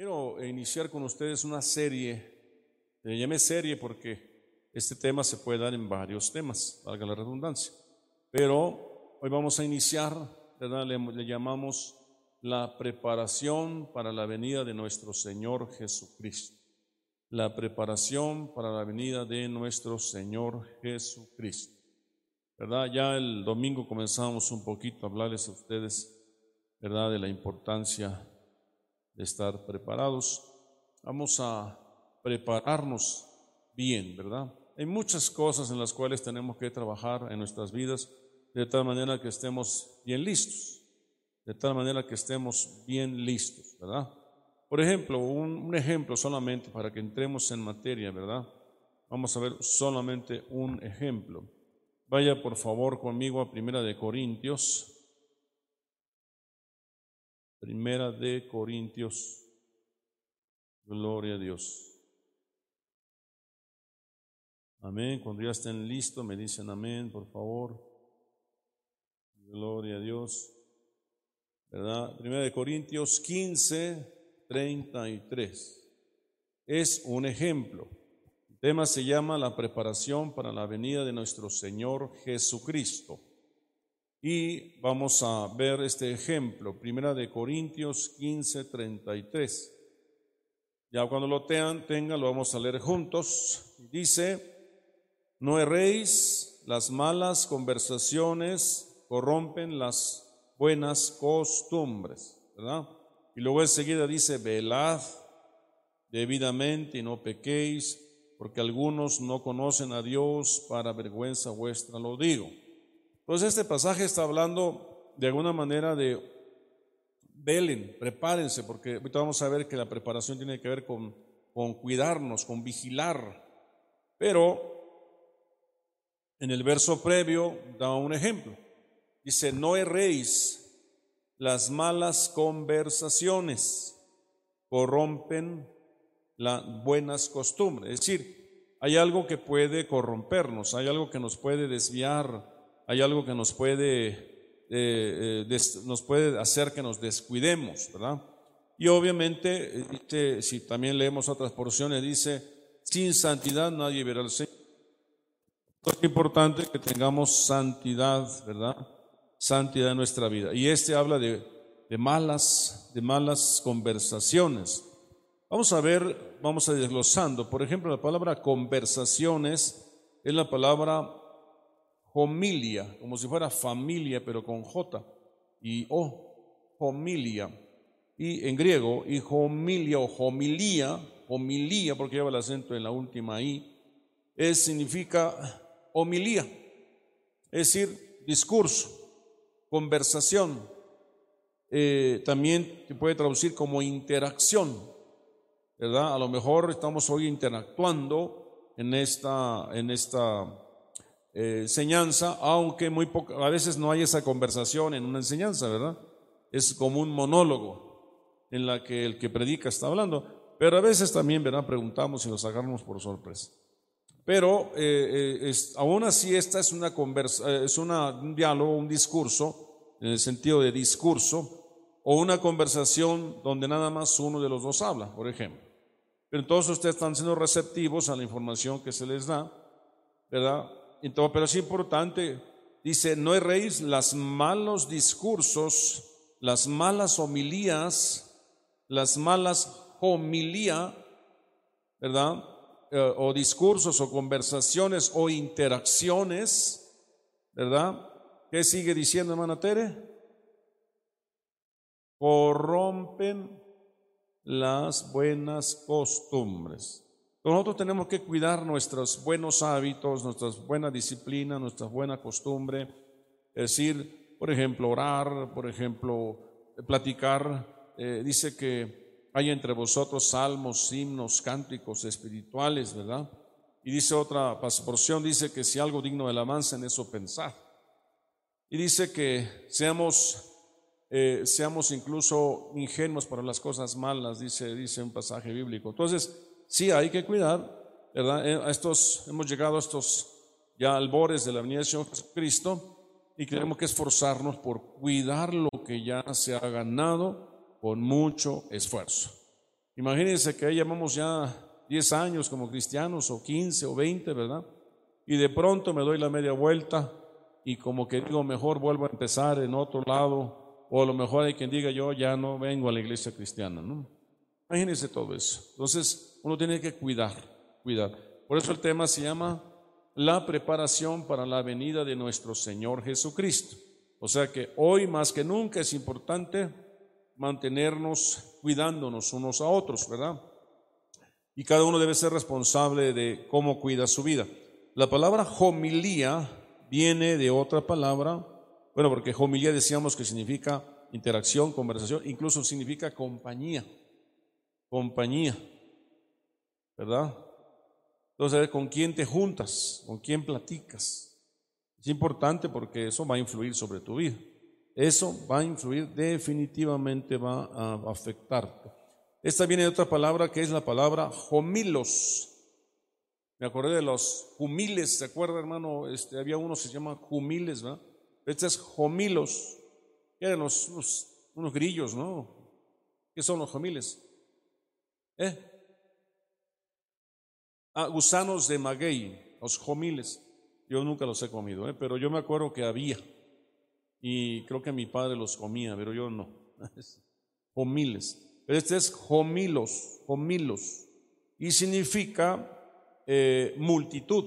Quiero iniciar con ustedes una serie, le llamé serie porque este tema se puede dar en varios temas, valga la redundancia. Pero hoy vamos a iniciar, ¿verdad? Le, le llamamos la preparación para la venida de nuestro Señor Jesucristo. La preparación para la venida de nuestro Señor Jesucristo. ¿Verdad? Ya el domingo comenzamos un poquito a hablarles a ustedes, ¿verdad? De la importancia de estar preparados. Vamos a prepararnos bien, ¿verdad? Hay muchas cosas en las cuales tenemos que trabajar en nuestras vidas de tal manera que estemos bien listos, de tal manera que estemos bien listos, ¿verdad? Por ejemplo, un, un ejemplo solamente para que entremos en materia, ¿verdad? Vamos a ver solamente un ejemplo. Vaya por favor conmigo a Primera de Corintios, Primera de Corintios. Gloria a Dios. Amén. Cuando ya estén listos, me dicen amén, por favor. Gloria a Dios. ¿Verdad? Primera de Corintios 15, 33. Es un ejemplo. El tema se llama la preparación para la venida de nuestro Señor Jesucristo. Y vamos a ver este ejemplo, Primera de Corintios 15, 33. Ya cuando lo tengan, tengan, lo vamos a leer juntos. Dice, no erréis, las malas conversaciones corrompen las buenas costumbres, ¿verdad? Y luego enseguida dice, velad debidamente y no pequéis, porque algunos no conocen a Dios, para vergüenza vuestra lo digo. Entonces este pasaje está hablando de alguna manera de velen, prepárense, porque ahorita vamos a ver que la preparación tiene que ver con, cuidarnos, con vigilar. Pero en el verso previo da un ejemplo. Dice, no erréis, las malas conversaciones corrompen las buenas costumbres. Es decir, hay algo que puede corrompernos, hay algo que nos puede desviar hay algo que nos puede, eh, eh, nos puede hacer que nos descuidemos, ¿verdad? Y obviamente, este, si también leemos otras porciones, dice, sin santidad nadie verá al Señor. Es importante que tengamos santidad, ¿verdad? Santidad en nuestra vida. Y este habla de, de malas, de malas conversaciones. Vamos a ver, vamos a desglosando. Por ejemplo, la palabra conversaciones es la palabra homilia, como si fuera familia, pero con J y O, homilia. Y en griego, y homilia o homilía, homilía, porque lleva el acento en la última I, es, significa homilía, es decir, discurso, conversación. Eh, también se puede traducir como interacción, ¿verdad? A lo mejor estamos hoy interactuando en esta, en esta eh, enseñanza, aunque muy poco, a veces no hay esa conversación en una enseñanza, ¿verdad? Es como un monólogo en la que el que predica está hablando, pero a veces también, ¿verdad? Preguntamos y nos agarramos por sorpresa. Pero eh, eh, aún así esta es una conversa, es una, un diálogo, un discurso, en el sentido de discurso, o una conversación donde nada más uno de los dos habla, por ejemplo. Pero entonces ustedes están siendo receptivos a la información que se les da, ¿verdad? Pero es importante, dice, no erréis las malos discursos, las malas homilías, las malas homilía, ¿verdad? Eh, o discursos o conversaciones o interacciones, ¿verdad? ¿Qué sigue diciendo, hermana Tere? Corrompen las buenas costumbres. Nosotros tenemos que cuidar nuestros buenos hábitos, nuestra buena disciplina, nuestra buena costumbre. Es decir, por ejemplo, orar, por ejemplo, platicar. Eh, dice que hay entre vosotros salmos, himnos, cánticos espirituales, ¿verdad? Y dice otra porción, dice que si algo digno de alabanza en eso pensar. Y dice que seamos, eh, seamos incluso ingenuos para las cosas malas, dice, dice un pasaje bíblico. Entonces, sí hay que cuidar, ¿verdad? Eh, estos, hemos llegado a estos ya albores de la venida de Jesucristo y tenemos que esforzarnos por cuidar lo que ya se ha ganado con mucho esfuerzo. Imagínense que llevamos ya 10 años como cristianos, o 15 o 20, ¿verdad? Y de pronto me doy la media vuelta y como que digo, mejor vuelvo a empezar en otro lado, o a lo mejor hay quien diga, yo ya no vengo a la iglesia cristiana, ¿no? Imagínense todo eso. Entonces, uno tiene que cuidar, cuidar. Por eso el tema se llama la preparación para la venida de nuestro Señor Jesucristo. O sea que hoy más que nunca es importante mantenernos cuidándonos unos a otros, ¿verdad? Y cada uno debe ser responsable de cómo cuida su vida. La palabra homilía viene de otra palabra, bueno, porque homilía decíamos que significa interacción, conversación, incluso significa compañía, compañía, ¿verdad? Entonces, ¿con quién te juntas? ¿Con quién platicas? Es importante porque eso va a influir sobre tu vida. Eso va a influir, definitivamente va a afectarte. Esta viene de otra palabra que es la palabra homilos. Me acordé de los humiles, ¿se acuerda, hermano? Este, había uno que se llama humiles, ¿verdad? Este es homilos, eran los, unos, grillos, ¿no? ¿Qué son los homiles? ¿Eh? Ah, gusanos de maguey, los homiles. Yo nunca los he comido, ¿eh? pero yo me acuerdo que había. Y creo que mi padre los comía, pero yo no. homiles. Este es homilos, homilos. Y significa eh, multitud,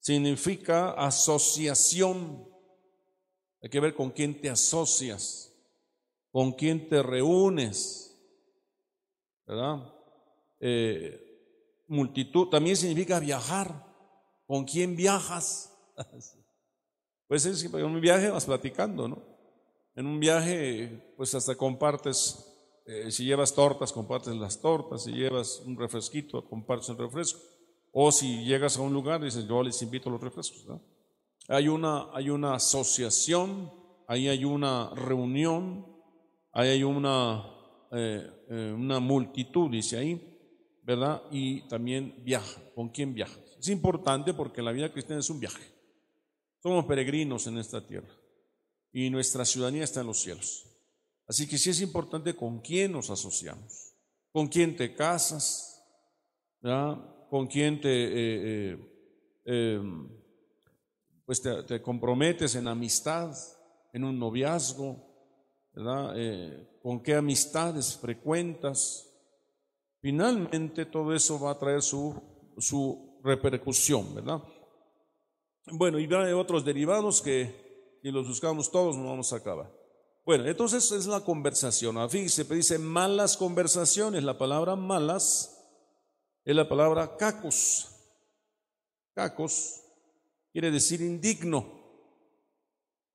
significa asociación. Hay que ver con quién te asocias, con quién te reúnes, ¿verdad? Eh, multitud también significa viajar. ¿Con quién viajas? pues es en un viaje vas platicando, ¿no? En un viaje, pues hasta compartes eh, si llevas tortas, compartes las tortas, si llevas un refresquito, compartes el refresco. O si llegas a un lugar, dices, yo les invito a los refrescos. Hay, una, hay una asociación, ahí hay una reunión, ahí hay una, eh, eh, una multitud, dice ahí, ¿verdad? Y también viaja. ¿Con quién viaja? Es importante porque la vida cristiana es un viaje. Somos peregrinos en esta tierra y nuestra ciudadanía está en los cielos. Así que sí es importante con quién nos asociamos, con quién te casas, con quién te, eh, em, pues te, comprometes en amistad, en un noviazgo, eh, con qué amistades frecuentas. Finalmente todo eso va a traer su, su repercusión, ¿verdad? Bueno, y hay otros derivados que si los buscamos todos no vamos a acabar. Bueno, entonces es la conversación. Fíjese, dice malas conversaciones. La palabra malas es la palabra cacos. Cacos quiere decir indigno.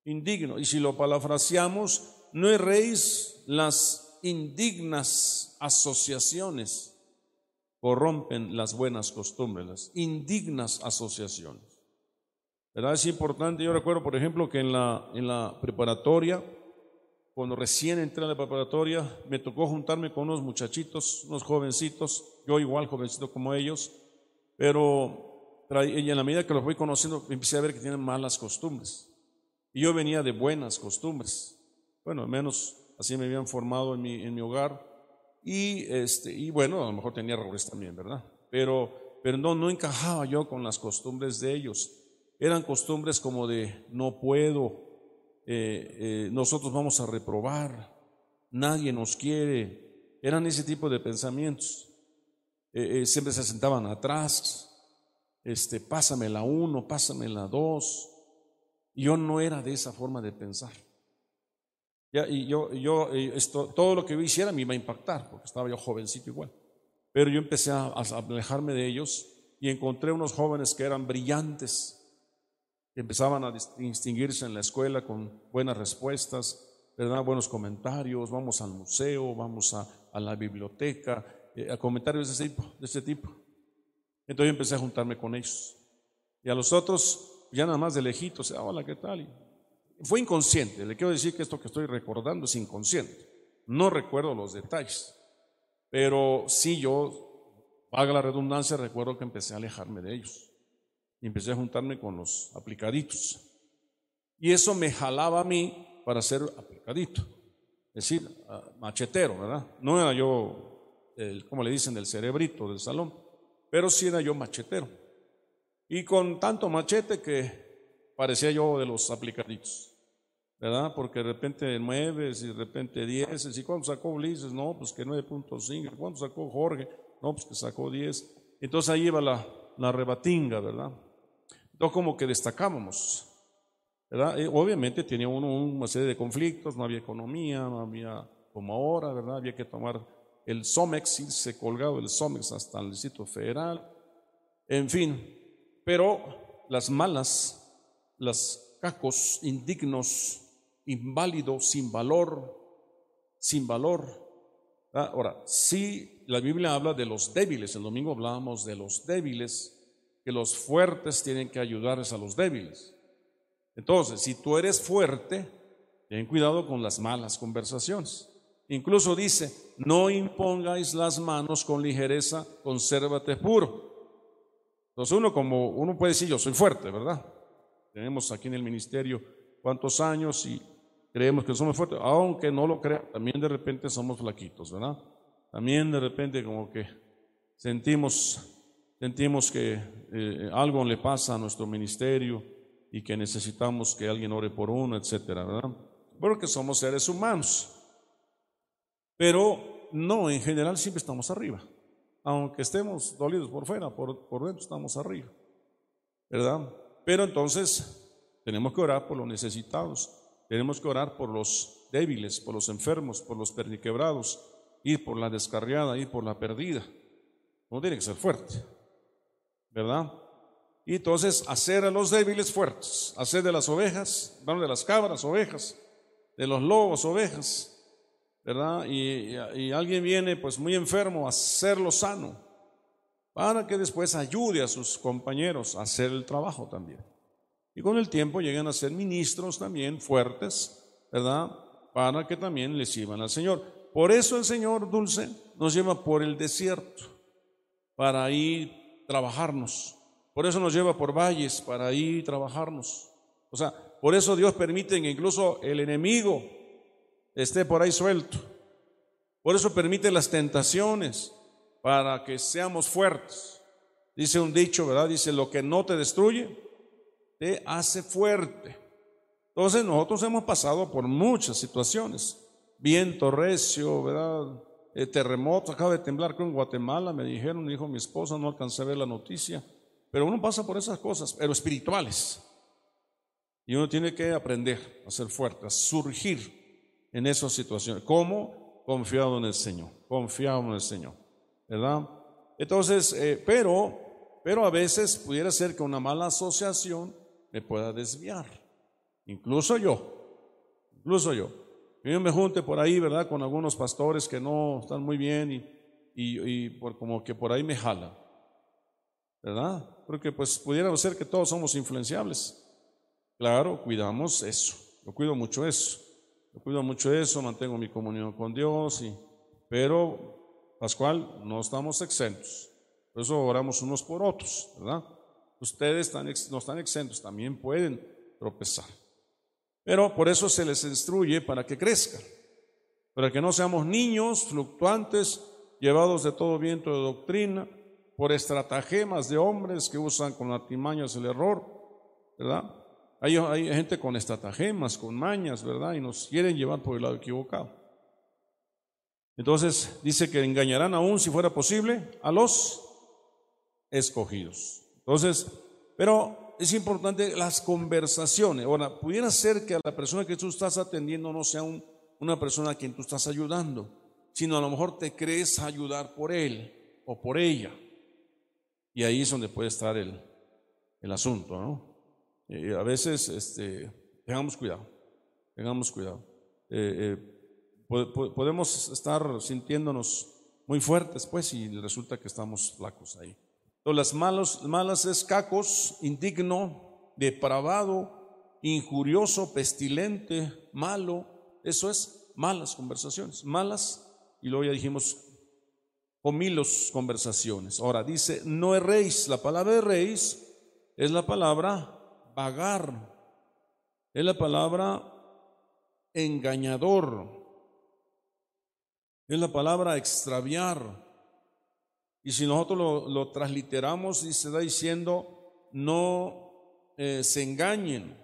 Indigno. Y si lo palafraseamos, no erréis las indignas asociaciones corrompen las buenas costumbres, las indignas asociaciones. ¿Verdad? Es importante, yo recuerdo, por ejemplo, que en la, en la preparatoria, cuando recién entré a la preparatoria, me tocó juntarme con unos muchachitos, unos jovencitos, yo igual jovencito como ellos, pero en la medida que los voy conociendo, empecé a ver que tienen malas costumbres. Y yo venía de buenas costumbres. Bueno, al menos así me habían formado en mi, en mi hogar. Y, este, y bueno, a lo mejor tenía errores también, ¿verdad? Pero, pero no, no encajaba yo con las costumbres de ellos. Eran costumbres como de no puedo, eh, eh, nosotros vamos a reprobar, nadie nos quiere. Eran ese tipo de pensamientos. Eh, siempre se sentaban atrás, este, pásame la uno, pásame la dos. Yo no era de esa forma de pensar. Ya, y yo, yo esto, todo lo que yo hiciera me iba a impactar, porque estaba yo jovencito igual. Pero yo empecé a alejarme de ellos y encontré unos jóvenes que eran brillantes, empezaban a distinguirse en la escuela con buenas respuestas, ¿verdad? buenos comentarios, vamos al museo, vamos a, la biblioteca, eh, a comentarios de ese, tipo, de ese tipo. Entonces yo empecé a juntarme con ellos. Y a los otros, ya nada más de lejitos, ah, hola, ¿qué tal? Fue inconsciente, le quiero decir que esto que estoy recordando es inconsciente. No recuerdo los detalles, pero sí yo, haga la redundancia, recuerdo que empecé a alejarme de ellos y empecé a juntarme con los aplicaditos. Y eso me jalaba a mí para ser aplicadito, es decir, machetero, ¿verdad? No era yo como le dicen, del cerebrito del salón, pero sí era yo machetero. Y con tanto machete que parecía yo de los aplicaditos, ¿verdad? Porque de repente nueves y de repente dieces. ¿Y cuánto sacó Ulises? No, pues que 9.5. ¿Cuánto sacó Jorge? No, pues que sacó 10. Entonces ahí iba la, la rebatinga, ¿verdad? Entonces como que destacábamos. ¿verdad? obviamente tenía uno una serie de conflictos, no había economía, no había como ahora, ¿verdad? Había que tomar el SOMEX, irse colgado el SOMEX hasta el Distrito Federal, en fin. Pero las malas, las cacos indignos, inválidos, sin valor, sin valor. Ahora, si la Biblia habla de los débiles, el domingo hablábamos de los débiles, que los fuertes tienen que ayudarles a los débiles. Entonces, si tú eres fuerte, ten cuidado con las malas conversaciones. Incluso dice, no impongáis las manos con ligereza, consérvate puro. Entonces uno como, uno puede decir, yo soy fuerte, ¿verdad? Tenemos aquí en el ministerio cuántos años y creemos que somos fuertes, aunque no lo crean, también de repente somos flaquitos, ¿verdad? También de repente como que sentimos, sentimos que eh, algo le pasa a nuestro ministerio y que necesitamos que alguien ore por uno, etcétera, ¿verdad? Porque somos seres humanos. Pero no, en general siempre estamos arriba. Aunque estemos dolidos por fuera, por, por dentro estamos arriba. ¿Verdad? Pero entonces tenemos que orar por los necesitados, tenemos que orar por los débiles, por los enfermos, por los perniquebrados, ir por la descarriada, ir por la perdida. No tiene que ser fuerte, ¿verdad? Y entonces hacer a los débiles fuertes, hacer de las ovejas, de las cabras ovejas, de los lobos ovejas, ¿verdad? Y, alguien viene pues muy enfermo hacerlo sano, para que después ayude a sus compañeros a hacer el trabajo también. Y con el tiempo llegan a ser ministros también fuertes, ¿verdad? Para que también les sirvan al Señor. Por eso el Señor dulce nos lleva por el desierto, para ir trabajarnos por eso nos lleva por valles para ahí trabajarnos. O sea, por eso Dios permite que incluso el enemigo esté por ahí suelto. Por eso permite las tentaciones para que seamos fuertes. Dice un dicho, ¿verdad? Dice, lo que no te destruye, te hace fuerte. Entonces nosotros hemos pasado por muchas situaciones. Viento recio, ¿verdad? Eh, terremoto, acaba de temblar con Guatemala, me dijeron, dijo mi esposa, no alcancé a ver la noticia. Pero uno pasa por esas cosas, pero espirituales. Y uno tiene que aprender a ser fuerte, a surgir en esas situaciones. ¿Cómo? Confiado en el Señor, confiado en el Señor. ¿Verdad? Entonces, eh, pero, pero a veces pudiera ser que una mala asociación me pueda desviar. Incluso yo, incluso yo. Yo me junte por ahí, ¿verdad? Con algunos pastores que no están muy bien y, y, por, como que por ahí me jala. ¿Verdad? porque pues pudiera ser que todos somos influenciables. Claro, cuidamos eso, yo cuido mucho eso, yo cuido mucho eso, mantengo mi comunión con Dios, y, pero Pascual, no estamos exentos, por eso oramos unos por otros, ¿verdad? Ustedes no están exentos, también pueden tropezar. Pero por eso se les instruye para que crezcan, para que no seamos niños fluctuantes, llevados de todo viento de doctrina, por estratagemas de hombres que usan con artimañas el error, ¿verdad? Hay, hay gente con estratagemas, con mañas, ¿verdad? Y nos quieren llevar por el lado equivocado. Entonces dice que engañarán aún, si fuera posible, a los escogidos. Entonces, pero es importante las conversaciones. Ahora, pudiera ser que a la persona que tú estás atendiendo no sea una persona a quien tú estás ayudando, sino a lo mejor te crees ayudar por él o por ella. Y ahí es donde puede estar el, el asunto, ¿no? Eh, a veces, este, tengamos cuidado, tengamos cuidado. Eh, eh, podemos estar sintiéndonos muy fuertes, pues, y resulta que estamos flacos ahí. Las malos, malas es cacos, indigno, depravado, injurioso, pestilente, malo. Eso es malas conversaciones, malas, y luego ya dijimos milos conversaciones. Ahora dice, no erréis. La palabra erréis es la palabra vagar. Es la palabra engañador. Es la palabra extraviar. Y si nosotros lo, transliteramos, y se está diciendo, no eh, se engañen,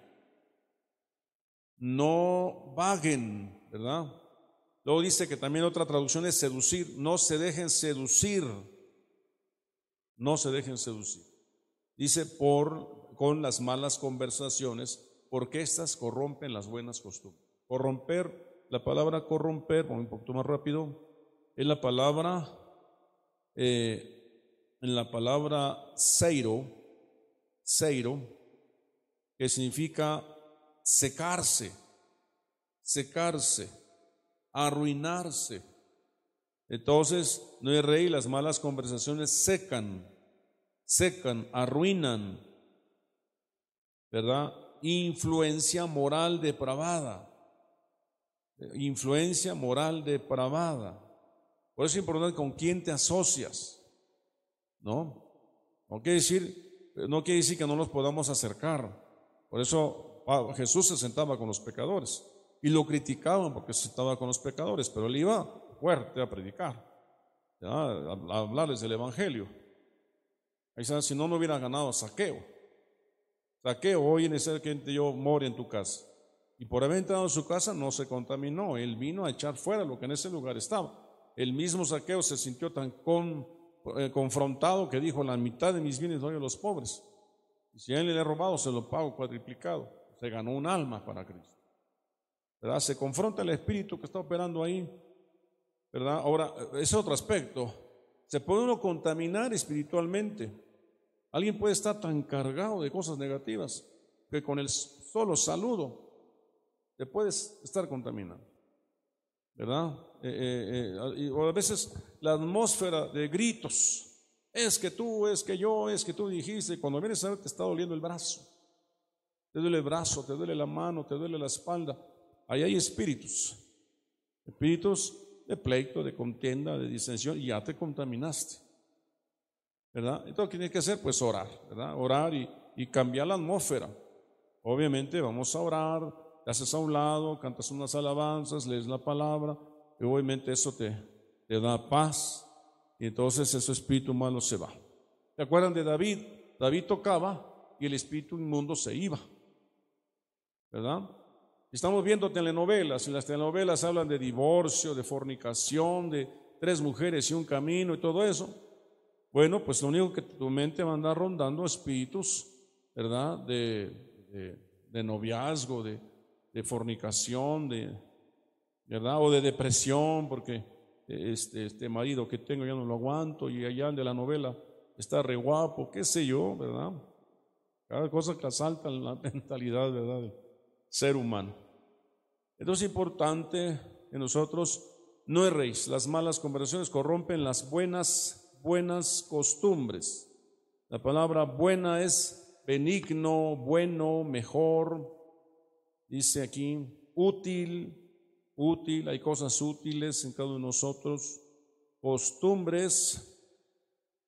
no vaguen, ¿verdad? Luego dice que también otra traducción es seducir, no se dejen seducir, no se dejen seducir. Dice por con las malas conversaciones, porque éstas corrompen las buenas costumbres. Corromper, la palabra corromper, un poquito más rápido, es la palabra, eh, en la palabra seiro, seiro, que significa secarse, secarse, arruinarse. Entonces, no hay rey, las malas conversaciones secan, secan, arruinan, ¿verdad? Influencia moral depravada, influencia moral depravada. Por eso es importante con quién te asocias, ¿no? No quiere decir, que no nos podamos acercar. Por eso Jesús se sentaba con los pecadores y lo criticaban porque se sentaba con los pecadores, pero él iba fuerte a predicar, a hablarles del Evangelio. Ahí si no, no hubiera ganado saqueo. Saqueo, hoy en ese que yo more en tu casa. Y por haber entrado en su casa no se contaminó. Él vino a echar fuera lo que en ese lugar estaba el mismo saqueo se sintió tan eh, confrontado que dijo, la mitad de mis bienes doy a los pobres. Si a él le he robado, se lo pago cuadriplicado. Se ganó un alma para Cristo. ¿Verdad? Se confronta el espíritu que está operando ahí. ¿Verdad? Ahora, ese es otro aspecto. Se puede uno contaminar espiritualmente. Alguien puede estar tan cargado de cosas negativas que con el solo saludo te puedes estar contaminando. ¿verdad? Eh, eh, eh, o a veces la atmósfera de gritos, es que tú, es que yo, es que tú dijiste, cuando vienes a ver te está doliendo el brazo, te duele el brazo, te duele la mano, te duele la espalda, ahí hay espíritus, espíritus de pleito, de contienda, de disensión, y ya te contaminaste, ¿verdad? Entonces, ¿qué tienes que hacer? Pues orar, ¿verdad? Orar y, y cambiar la atmósfera. Obviamente vamos a orar, te haces a un lado, cantas unas alabanzas, lees la palabra, y obviamente eso te, te da paz, y entonces ese espíritu malo se va. ¿Se acuerdan de David? David tocaba y el espíritu inmundo se iba, ¿verdad? Estamos viendo telenovelas, y las telenovelas hablan de divorcio, de fornicación, de tres mujeres y un camino y todo eso. Bueno, pues lo único que tu mente va a andar rondando espíritus, ¿verdad? de, de noviazgo, de, de fornicación, de, ¿verdad? O de depresión, porque este, este marido que tengo ya no lo aguanto y allá de la novela está re guapo, qué sé yo, ¿verdad? Cada cosa que asalta la mentalidad, ¿verdad? Del ser humano. Entonces es importante que nosotros no erréis. Las malas conversaciones corrompen las buenas, buenas costumbres. La palabra buena es benigno, bueno, mejor, Dice aquí, útil, útil, hay cosas útiles en cada uno de nosotros, costumbres,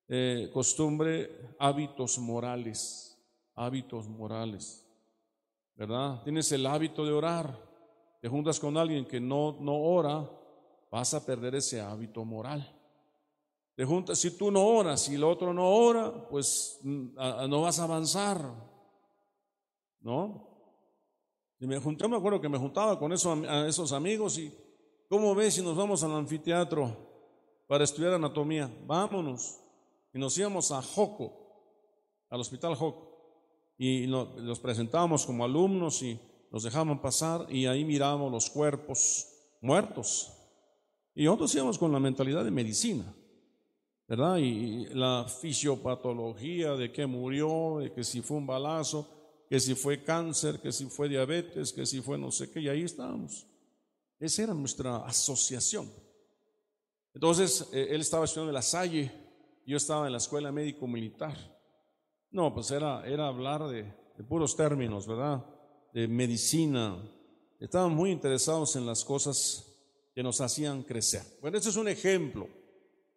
eh, costumbre, hábitos morales, hábitos morales, ¿verdad? Tienes el hábito de orar, te juntas con alguien que no, no ora, vas a perder ese hábito moral. Te juntas, si tú no oras y el otro no ora, pues mm, no vas a avanzar, ¿no? Y me junté, me acuerdo que me juntaba con esos, esos amigos y, ¿cómo ves si nos vamos al anfiteatro para estudiar anatomía? Vámonos. Y nos íbamos a Joco, al hospital Joco. Y nos, presentábamos como alumnos y nos dejaban pasar y ahí mirábamos los cuerpos muertos. Y nosotros íbamos con la mentalidad de medicina, ¿verdad? Y la fisiopatología de que murió, de que si fue un balazo, que si fue cáncer, que si fue diabetes, que si fue no sé qué, y ahí estábamos. Esa era nuestra asociación. Entonces, eh, él estaba estudiando en la Salle, yo estaba en la escuela médico militar. No, pues era, era hablar de, de puros términos, ¿verdad? De medicina. Estaban muy interesados en las cosas que nos hacían crecer. Bueno, este es un ejemplo.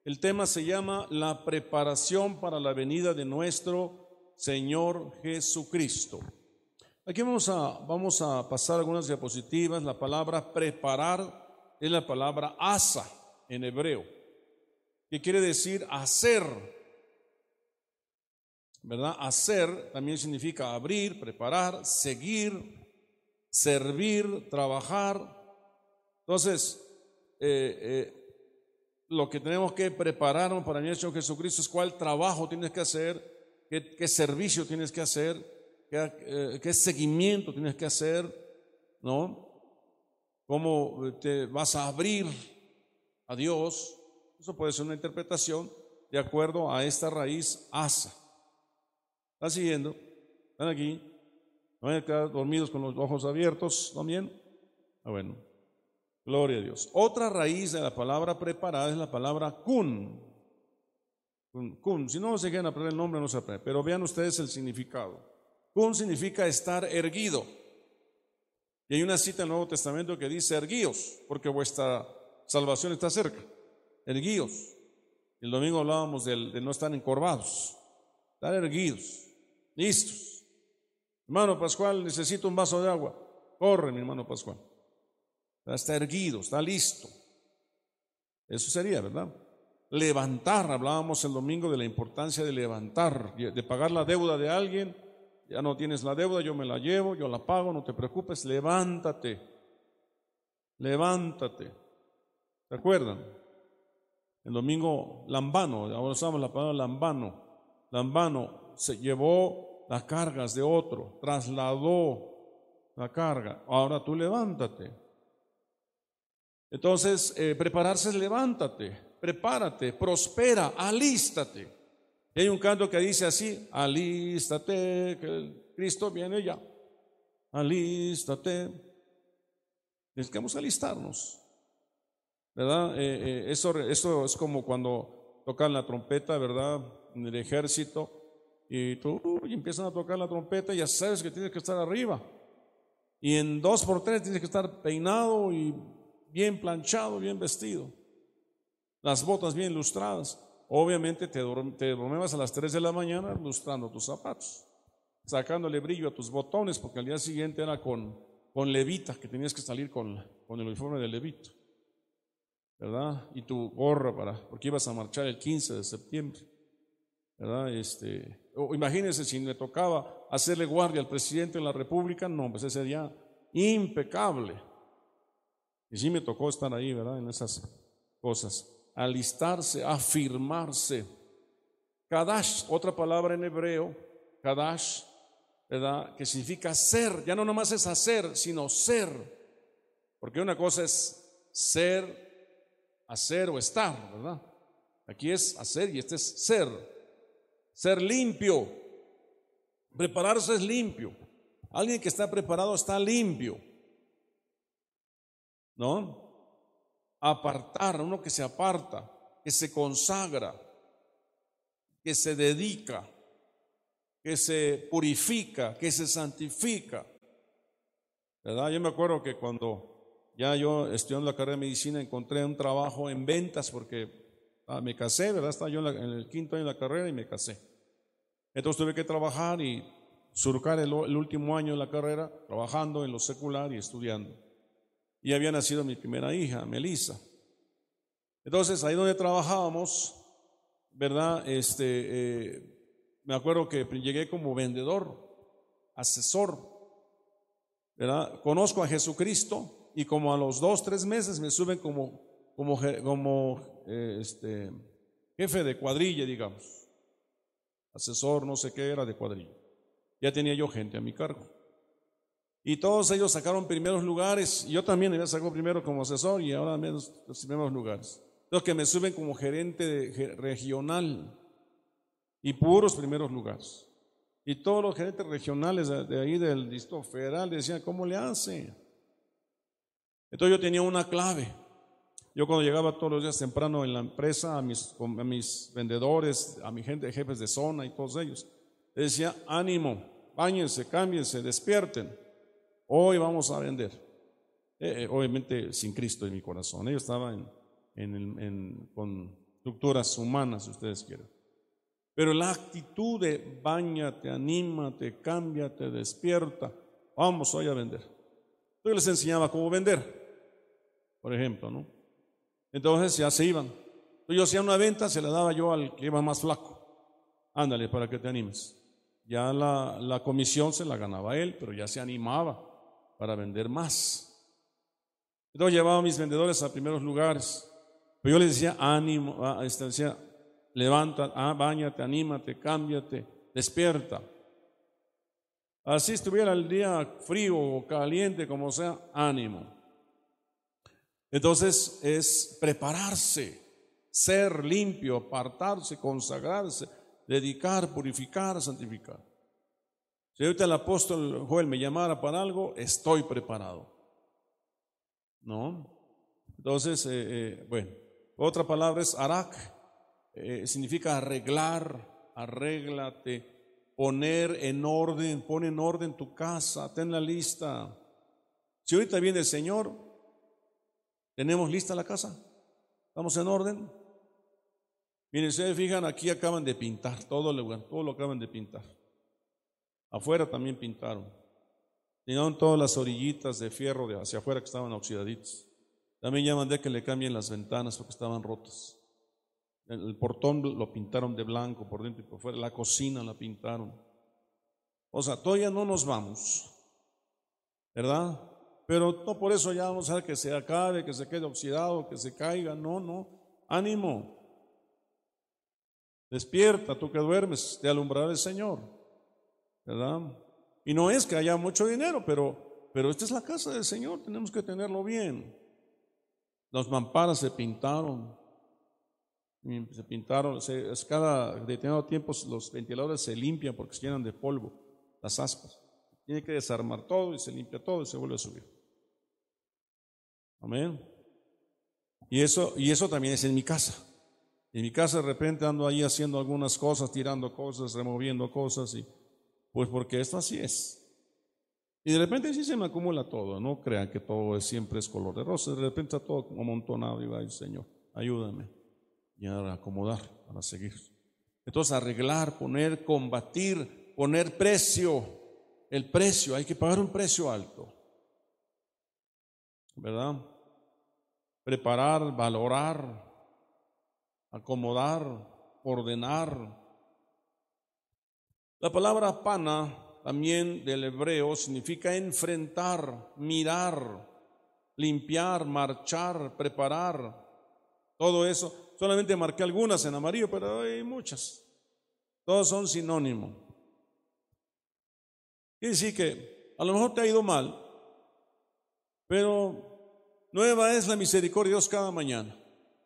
El tema se llama la preparación para la venida de nuestro Señor Jesucristo. Aquí vamos a, vamos a pasar algunas diapositivas. La palabra preparar es la palabra asa en hebreo. que quiere decir hacer. ¿Verdad? Hacer también significa abrir, preparar, seguir, servir, trabajar. Entonces, eh, eh, lo que tenemos que prepararnos para el Señor Jesucristo es cuál trabajo tienes que hacer, qué, servicio tienes que hacer, qué, eh, qué seguimiento tienes que hacer, ¿no? ¿Cómo te vas a abrir a Dios? Eso puede ser una interpretación de acuerdo a esta raíz asa. ¿Están siguiendo? ¿Están aquí? ¿No van a quedar dormidos con los ojos abiertos también? Ah, bueno. Gloria a Dios. Otra raíz de la palabra preparada es la palabra kun. Kun. Si no se quieren aprender el nombre, no se aprende. Pero vean ustedes el significado. Kun significa estar erguido. Y hay una cita en el Nuevo Testamento que dice erguíos, porque vuestra salvación está cerca. Erguíos. El domingo hablábamos de, de no estar encorvados. Estar erguidos. Listos. Hermano Pascual, necesito un vaso de agua. Corre, mi hermano Pascual. Está erguido, está listo. Eso sería, ¿verdad? Levantar, hablábamos el domingo de la importancia de levantar, de pagar la deuda de alguien. Ya no tienes la deuda, yo me la llevo, yo la pago, no te preocupes, levántate. Levántate. ¿Se acuerdan? El domingo Lambano, ahora usamos la palabra Lambano. Lambano se llevó las cargas de otro, trasladó la carga. Ahora tú levántate. Entonces, eh, prepararse es levántate, prepárate, prospera, alístate. hay un canto que dice así, alístate, que Cristo viene ya. Alístate. Necesitamos alistarnos. ¿Verdad? Eh, eh, eso, eso es como cuando tocan la trompeta, ¿verdad? En el ejército y tú y empiezan a tocar la trompeta y ya sabes que tienes que estar arriba. Y en dos por tres tienes que estar peinado y bien planchado, bien vestido. Las botas bien lustradas. Obviamente te, te dormibas a las 3 de la mañana lustrando tus zapatos, sacándole brillo a tus botones, porque al día siguiente era con, con levita, que tenías que salir con, con el uniforme de levito. ¿Verdad? Y tu gorra para, porque ibas a marchar el 15 de septiembre. ¿Verdad? Este, imagínense si me tocaba hacerle guardia al presidente de la República, no, pues ese sería impecable. Y sí me tocó estar ahí, ¿verdad? En esas cosas. Alistarse, afirmarse. Kadash, otra palabra en hebreo, Kadash, ¿verdad? Que significa ser. Ya no nomás es hacer, sino ser. Porque una cosa es ser, hacer o estar, ¿verdad? Aquí es hacer y este es ser ser limpio. Prepararse es limpio. Alguien que está preparado está limpio. ¿No? Apartar, uno que se aparta, que se consagra, que se dedica, que se purifica, que se santifica. ¿Verdad? Yo me acuerdo que cuando ya yo estudiando la carrera de medicina encontré un trabajo en ventas porque ah, me casé, ¿verdad? Estaba yo en, en el quinto año de la carrera y me casé. Entonces tuve que trabajar y surcar el, último año de la carrera, trabajando en lo secular y estudiando. Y había nacido mi primera hija, Melissa. Entonces, ahí donde trabajábamos, ¿verdad? Este, eh, me acuerdo que llegué como vendedor, asesor, ¿verdad? Conozco a Jesucristo y como a los dos, tres meses me suben como, como, como eh, este, jefe de cuadrilla, digamos asesor, no sé qué era de cuadrilla. Ya tenía yo gente a mi cargo. Y todos ellos sacaron primeros lugares. Yo también había sacado primero como asesor y ahora menos los primeros lugares. Los que me suben como gerente regional y puros primeros lugares. Y todos los gerentes regionales de, ahí del distrito federal decían, ¿cómo le hace? Entonces yo tenía una clave. Yo cuando llegaba todos los días temprano en la empresa, a mis, a mis vendedores, a mi gente, jefes de zona y todos ellos, decía, ánimo, bañense, cámbiense, despierten. Hoy vamos a vender. Eh, eh, obviamente sin Cristo en mi corazón. Ellos estaban en, con estructuras humanas, si ustedes quieren. Pero la actitud de bañate, anímate, cámbiate, despierta, vamos hoy a vender. Yo les enseñaba cómo vender, por ejemplo, ¿no? Entonces ya se iban. Yo hacía una venta, se la daba yo al que iba más flaco. Ándale, para que te animes. Ya la, la comisión se la ganaba él, pero ya se animaba para vender más. Entonces llevaba a mis vendedores a primeros lugares. Pero yo les decía, ánimo, ah, este, decía, levanta, ah, bañate, anímate, cámbiate, despierta. Así estuviera el día frío o caliente, como sea, ánimo. Entonces es prepararse, ser limpio, apartarse, consagrarse, dedicar, purificar, santificar. Si ahorita el apóstol Joel me llamara para algo, estoy preparado. ¿No? Entonces, eh, eh, bueno, otra palabra es arak, eh, significa arreglar, arréglate, poner en orden, pon en orden tu casa, ten la lista. Si ahorita viene el Señor, ¿tenemos lista la casa? ¿Estamos en orden? Miren, se fijan, aquí acaban de pintar, todo lo, todo lo acaban de pintar. Afuera también pintaron. Tenían todas las orillitas de fierro de hacia afuera que estaban oxidaditas. También ya mandé que le cambien las ventanas porque estaban rotas. El portón lo pintaron de blanco por dentro y por fuera. La cocina la pintaron. O sea, todavía no nos vamos. ¿Verdad? Pero no por eso ya vamos a ver que se acabe, que se quede oxidado, que se caiga. No, no. Ánimo. Despierta, tú que duermes, te alumbrará el Señor. ¿Verdad? Y no es que haya mucho dinero, pero, pero esta es la casa del Señor, tenemos que tenerlo bien. Las mamparas se pintaron, se pintaron, cada determinado tiempo los ventiladores se limpian porque se llenan de polvo, las aspas. Tiene que desarmar todo y se limpia todo y se vuelve a subir. Amén. Y eso, y eso también es en mi casa. En mi casa de repente ando ahí haciendo algunas cosas, tirando cosas, removiendo cosas, y pues porque esto así es. Y de repente sí se me acumula todo, no crean que todo siempre es color de rosa, de repente está todo amontonado y va, Señor, ayúdame y a acomodar para seguir. Entonces arreglar, poner, combatir, poner precio, el precio, hay que pagar un precio alto, ¿verdad? Preparar, valorar, acomodar, ordenar. La palabra pana también del hebreo significa enfrentar, mirar, limpiar, marchar, preparar. Todo eso, solamente marqué algunas en amarillo, pero hay muchas. Todos son sinónimos. Quiere decir que a lo mejor te ha ido mal, pero nueva es la misericordia de Dios cada mañana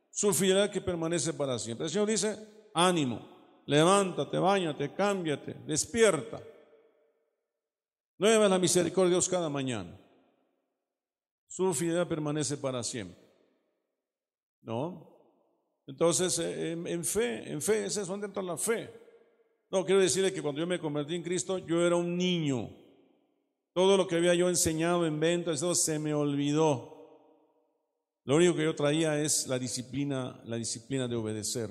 su fidelidad que permanece para siempre. El Señor dice, ánimo, levántate, bañate, cámbiate, despierta. Nueva la misericordia de Dios cada mañana. Su fidelidad permanece para siempre. ¿No? Entonces, eh, en, fe, en fe, es eso, dentro de la fe. No, quiero decirle que cuando yo me convertí en Cristo, yo era un niño. Todo lo que había yo enseñado en ventas, eso se me olvidó. Lo único que yo traía es la disciplina, la disciplina de obedecer.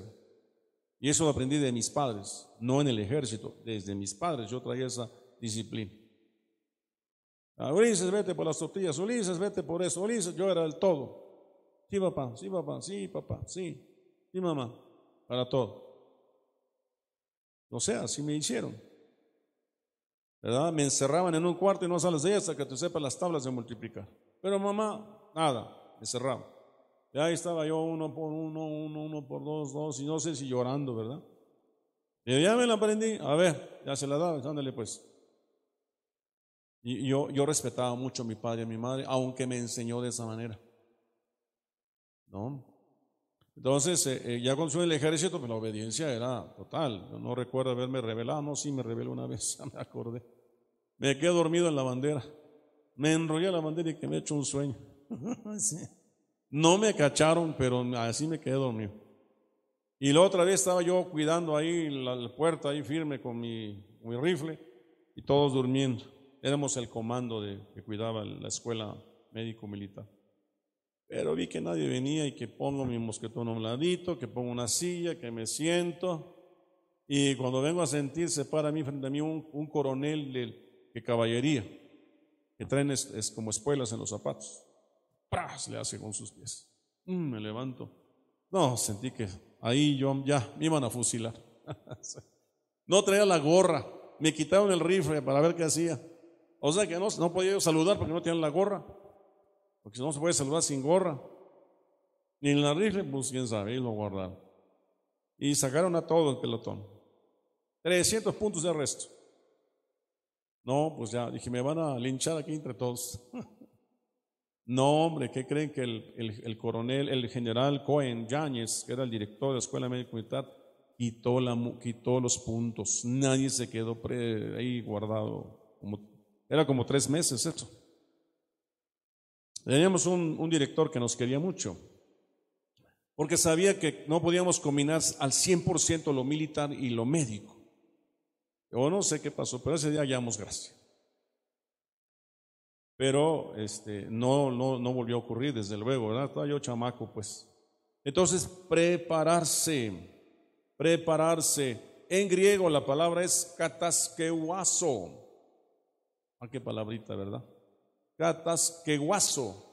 Y eso lo aprendí de mis padres, no en el ejército, desde mis padres yo traía esa disciplina. Ah, Ulises, vete por las tortillas, Ulises, vete por eso, Ulises, yo era el todo. Sí, papá, sí, papá, sí, papá, sí, sí, mamá, para todo. O sea, así me hicieron. ¿Verdad? Me encerraban en un cuarto y no sales de ahí hasta que tú sepas las tablas de multiplicar. Pero mamá, nada, cerraba. Y ahí estaba yo uno por uno, uno, uno por dos, dos, y no sé si llorando, ¿verdad? Y ya me la aprendí, a ver, ya se la daba, ándale pues. Y yo, yo respetaba mucho a mi padre y a mi madre, aunque me enseñó de esa manera. ¿No? Entonces, eh, eh, ya con el ejército, pues la obediencia era total. Yo no recuerdo haberme revelado, no, sí me reveló una vez, ya me acordé. Me quedé dormido en la bandera. Me enrollé la bandera y que me he hecho un sueño. No me cacharon, pero así me quedé dormido. Y la otra vez estaba yo cuidando ahí la, puerta, ahí firme con mi, rifle, y todos durmiendo. Éramos el comando de, que cuidaba la escuela médico-militar. Pero vi que nadie venía y que pongo mi mosquetón a un ladito, que pongo una silla, que me siento. Y cuando vengo a sentir, se para a mí frente a mí un, coronel de, caballería, que traen como espuelas en los zapatos le hace con sus pies. Mm, me levanto. No, sentí que ahí yo ya me iban a fusilar. no traía la gorra, me quitaron el rifle para ver qué hacía. O sea que no, no podía yo saludar porque no tenían la gorra. Porque no se puede saludar sin gorra. Ni en la rifle, pues quién sabe, y lo guardaron. Y sacaron a todo el pelotón. 300 puntos de arresto. No, pues ya, dije, me van a linchar aquí entre todos. no, hombre, ¿qué creen que el, coronel, el general Cohen Yáñez, que era el director de la Escuela Médica Militar, quitó, la, quitó los puntos? Nadie se quedó ahí guardado. era como tres meses eso. Teníamos un, un director que nos quería mucho, porque sabía que no podíamos combinar al 100% lo militar y lo médico. O no sé qué pasó, pero ese día hallamos gracia. Pero este, no, no, no volvió a ocurrir, desde luego, ¿verdad? Estaba yo chamaco, pues. Entonces, prepararse, prepararse. En griego la palabra es kataskeuazo. ¿A ah, qué palabrita, verdad? Kataskeuazo.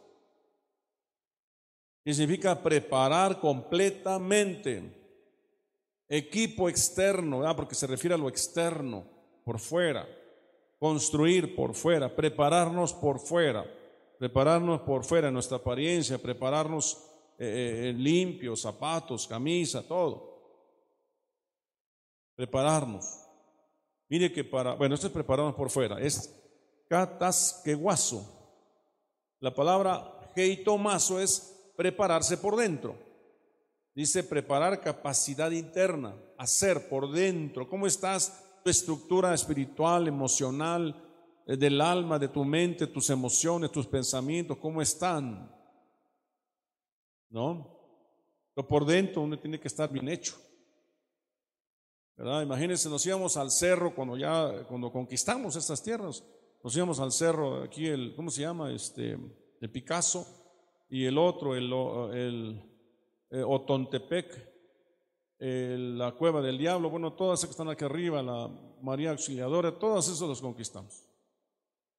Significa preparar completamente equipo externo, porque se refiere a lo externo, por fuera, construir por fuera, prepararnos por fuera, prepararnos por fuera, nuestra apariencia, prepararnos eh, eh, limpios, zapatos, camisa, todo. Prepararnos. Mire que para, bueno, esto es prepararnos por fuera, es catasqueguazo. La palabra heitomazo es prepararse por dentro. Dice preparar capacidad interna, hacer por dentro. ¿Cómo estás? Tu estructura espiritual, emocional, eh, del alma, de tu mente, tus emociones, tus pensamientos, ¿cómo están? ¿No? Pero por dentro uno tiene que estar bien hecho. ¿Verdad? Imagínense, nos íbamos al cerro cuando ya, cuando conquistamos estas tierras, nos íbamos al cerro, aquí el, ¿cómo se llama? Este, el Picasso, y el otro, el, el eh, Otontepec, la Cueva del Diablo, bueno, todas esas que están aquí arriba, la María Auxiliadora, todas esas las conquistamos.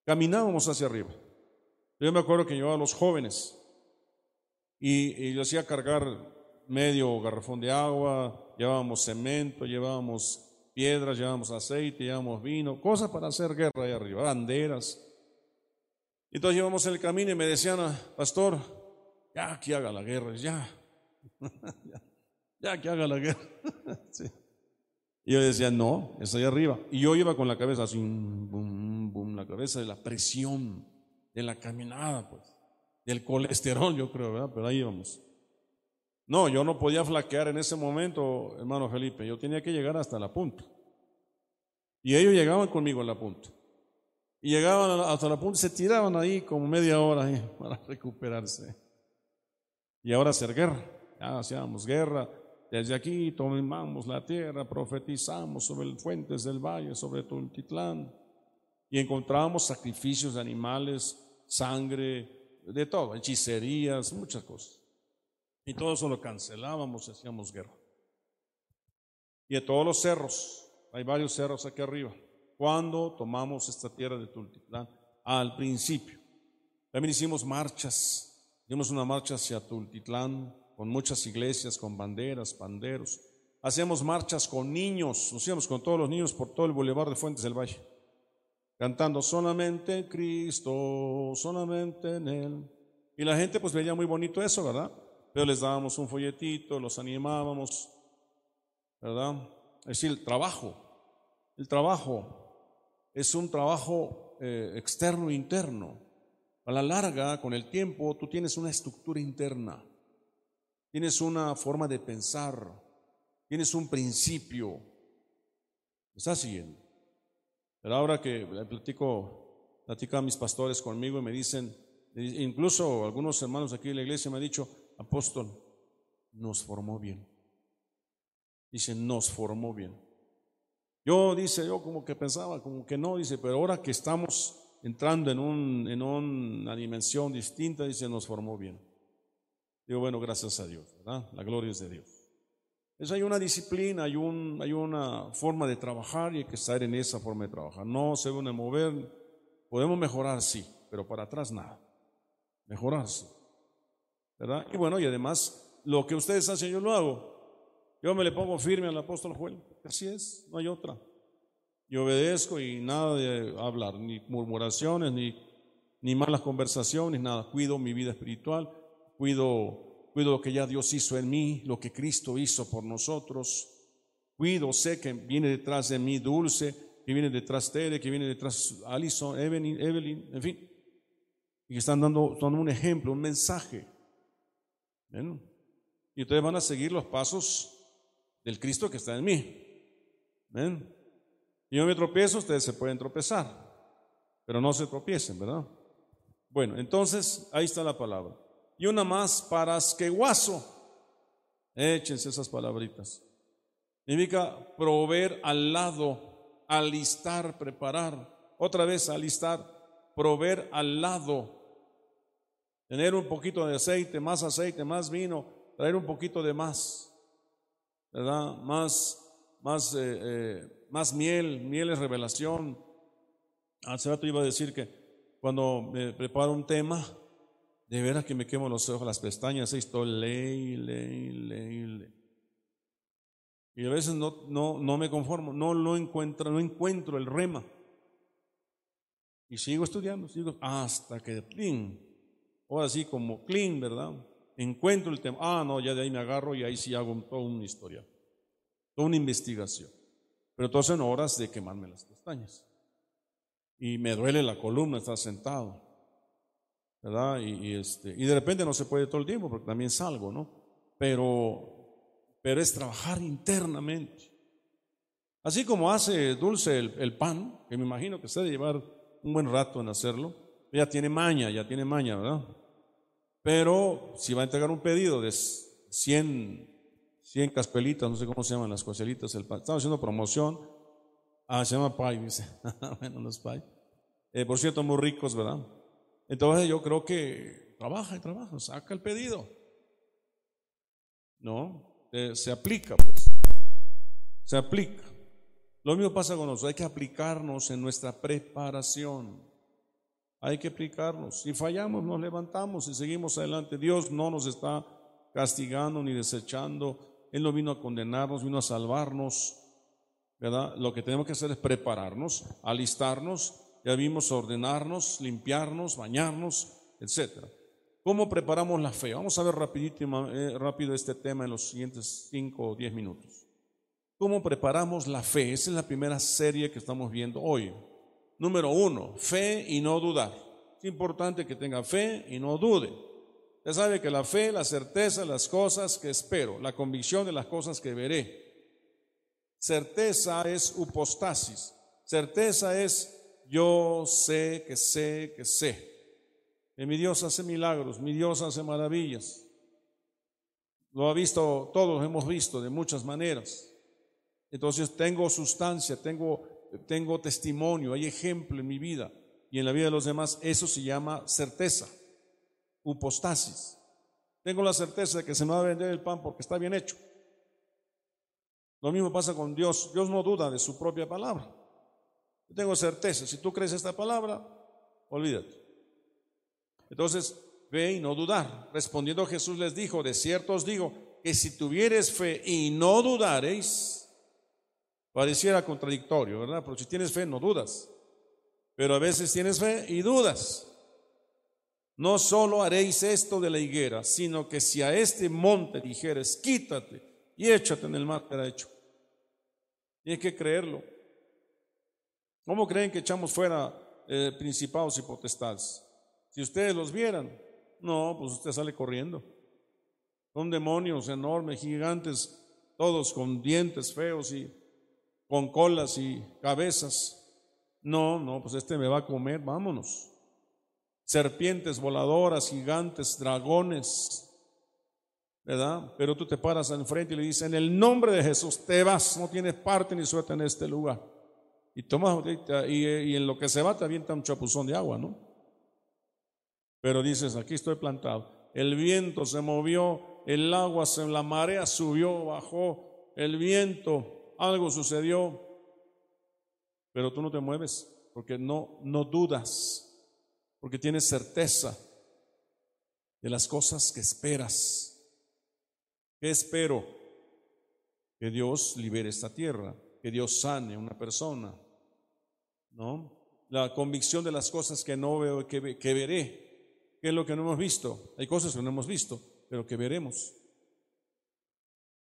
Caminábamos hacia arriba. Yo me acuerdo que llevaba a los jóvenes y, yo hacía cargar medio garrafón de agua, llevábamos cemento, llevábamos piedras, llevábamos aceite, llevábamos vino, cosas para hacer guerra ahí arriba, banderas. Entonces llevamos el camino y me decían, ah, pastor, ya aquí haga la guerra, ya, ya, que haga la guerra. Y yo decía, no, es ahí arriba. Y yo iba con la cabeza así, boom, boom, la cabeza de la presión, de la caminada, pues, del colesterol, yo creo, ¿verdad? Pero ahí íbamos. No, yo no podía flaquear en ese momento, hermano Felipe, yo tenía que llegar hasta la punta. Y ellos llegaban conmigo a la punta. Y llegaban hasta la punta y se tiraban ahí como media hora para recuperarse. Y ahora hacer guerra hacíamos guerra. Desde aquí tomamos la tierra, profetizamos sobre el fuentes del valle, sobre Tultitlán, y encontramos sacrificios de animales, sangre, de todo, hechicerías, muchas cosas. Y todo eso lo cancelábamos, hacíamos guerra. Y de todos los cerros, hay varios cerros aquí arriba. Cuando tomamos esta tierra de Tultitlán? Al principio. También hicimos marchas. Hicimos una marcha hacia Tultitlán, con muchas iglesias, con banderas, panderos. Hacíamos marchas con niños, nos íbamos con todos los niños por todo el bulevar de Fuentes del Valle, cantando solamente Cristo, solamente en Él. Y la gente pues veía muy bonito eso, ¿verdad? Pero les dábamos un folletito, los animábamos, ¿verdad? Es decir, el trabajo, el trabajo es un trabajo eh, externo e interno. A la larga, con el tiempo, tú tienes una estructura interna tienes una forma de pensar, tienes un principio. ¿Estás siguiendo? Pero ahora que platico, platico a mis pastores conmigo y me dicen, incluso algunos hermanos aquí de la iglesia me han dicho, apóstol, nos formó bien. Dicen, nos formó bien. Yo, dice, yo como que pensaba, como que no, dice, pero ahora que estamos entrando en, un, en una dimensión distinta, dice, nos formó bien. Digo, bueno, gracias a Dios, ¿verdad? La gloria es de Dios. Es, hay una disciplina, hay, un, hay una forma de trabajar y hay que estar en esa forma de trabajar. No se a mover, podemos mejorar, sí, pero para atrás nada. Mejorar, sí. ¿Verdad? Y bueno, y además lo que ustedes hacen, yo lo hago. Yo me le pongo firme al apóstol Joel. Así es, no hay otra. Y obedezco y nada de hablar, ni murmuraciones, ni, ni malas conversaciones, nada. Cuido mi vida espiritual, cuido, cuido lo que ya Dios hizo en mí, lo que Cristo hizo por nosotros. Cuido, sé que viene detrás de mí Dulce, que viene detrás Tere, que viene detrás Alison, Evelyn, Evelyn en fin. Y están dando, dando un ejemplo, un mensaje. Y ustedes van a seguir los pasos del Cristo que está en mí. Y yo me tropiezo, ustedes se pueden tropezar, pero no se tropiecen, ¿verdad? Bueno, entonces ahí está la palabra. Y una más para guaso Échense esas palabritas. Significa proveer al lado, alistar, preparar. Otra vez alistar, proveer al lado. Tener un poquito de aceite, más aceite, más vino, traer un poquito de más. ¿Verdad? Más, más, eh, eh, más miel, miel es revelación. Hace iba a decir que cuando me preparo un tema, de veras que me quemo los ojos, las pestañas, estoy ley, ley, ley, ley. Y a veces no, no, no me conformo, no lo encuentro, no encuentro el rema. Y sigo estudiando, sigo hasta que clean, o así como clean, ¿verdad? Encuentro el tema. Ah, no, ya de ahí me agarro y ahí sí hago toda una historia, toda una investigación. Pero todo en horas de quemarme las pestañas. Y me duele la columna estar sentado. Y, este, y de repente no se puede todo el tiempo porque también salgo, ¿no? Pero, pero es trabajar internamente. Así como hace Dulce el, pan, que me imagino que se debe llevar un buen rato en hacerlo, ya tiene maña, ya tiene maña, ¿verdad? Pero si va a entregar un pedido de 100 100 caspelitas, no sé cómo se llaman las coselitas, el Estamos haciendo promoción. Ah, se llama pay, dice. bueno, los pay. Eh, por cierto, muy ricos, ¿verdad? Entonces yo creo que trabaja y trabaja, saca el pedido. ¿No? Eh, se aplica, pues. Se aplica. Lo mismo pasa con nosotros. Hay que aplicarnos en nuestra preparación. Hay que aplicarnos. Si fallamos, nos levantamos y seguimos adelante. Dios no nos está castigando ni desechando él no vino a condenarnos, vino a salvarnos. ¿verdad? Lo que tenemos que hacer es prepararnos, alistarnos, ya vimos ordenarnos, limpiarnos, bañarnos, etc. ¿Cómo preparamos la fe? Vamos a ver eh, rápido este tema en los siguientes 5 o 10 minutos. ¿Cómo preparamos la fe? Esa es la primera serie que estamos viendo hoy. Número uno, fe y no dudar. Es importante que tenga fe y no dude. Ya sabe que la fe, la certeza las cosas que espero, la convicción de las cosas que veré. Certeza es upostasis. Certeza es yo sé que sé que sé. Que mi Dios hace milagros, mi Dios hace maravillas. Lo ha visto, todos hemos visto de muchas maneras. Entonces tengo sustancia, tengo, tengo testimonio, hay ejemplo en mi vida y en la vida de los demás. Eso se llama certeza upostasis. Tengo la certeza de que se me va a vender el pan porque está bien hecho. Lo mismo pasa con Dios. Dios no duda de su propia palabra. Tengo certeza. Si tú crees esta palabra, olvídate. Entonces, ve y no dudar. Respondiendo Jesús les dijo, de cierto os digo, que si tuvieres fe y no dudareis, pareciera contradictorio, ¿verdad? Pero si tienes fe, no dudas. Pero a veces tienes fe y dudas. No solo haréis esto de la higuera, sino que si a este monte dijeres, quítate y échate en el mar, será hecho. Tienes que creerlo. ¿Cómo creen que echamos fuera eh, principados y potestades? Si ustedes los vieran, no, pues usted sale corriendo. Son demonios enormes, gigantes, todos con dientes feos y con colas y cabezas. No, no, pues este me va a comer, vámonos serpientes voladoras, gigantes, dragones, ¿verdad? Pero tú te paras enfrente y le dices, en el nombre de Jesús te vas, no tienes parte ni suerte en este lugar. Y tomas, y, en lo que se va te avienta un chapuzón de agua, ¿no? Pero dices, aquí estoy plantado. El viento se movió, el agua, se, la marea subió, bajó, el viento, algo sucedió. Pero tú no te mueves porque no, no dudas porque tienes certeza de las cosas que esperas. ¿Qué espero? Que Dios libere esta tierra, que Dios sane a una persona, ¿no? La convicción de las cosas que no veo, que, que veré, que es lo que no hemos visto. Hay cosas que no hemos visto, pero que veremos.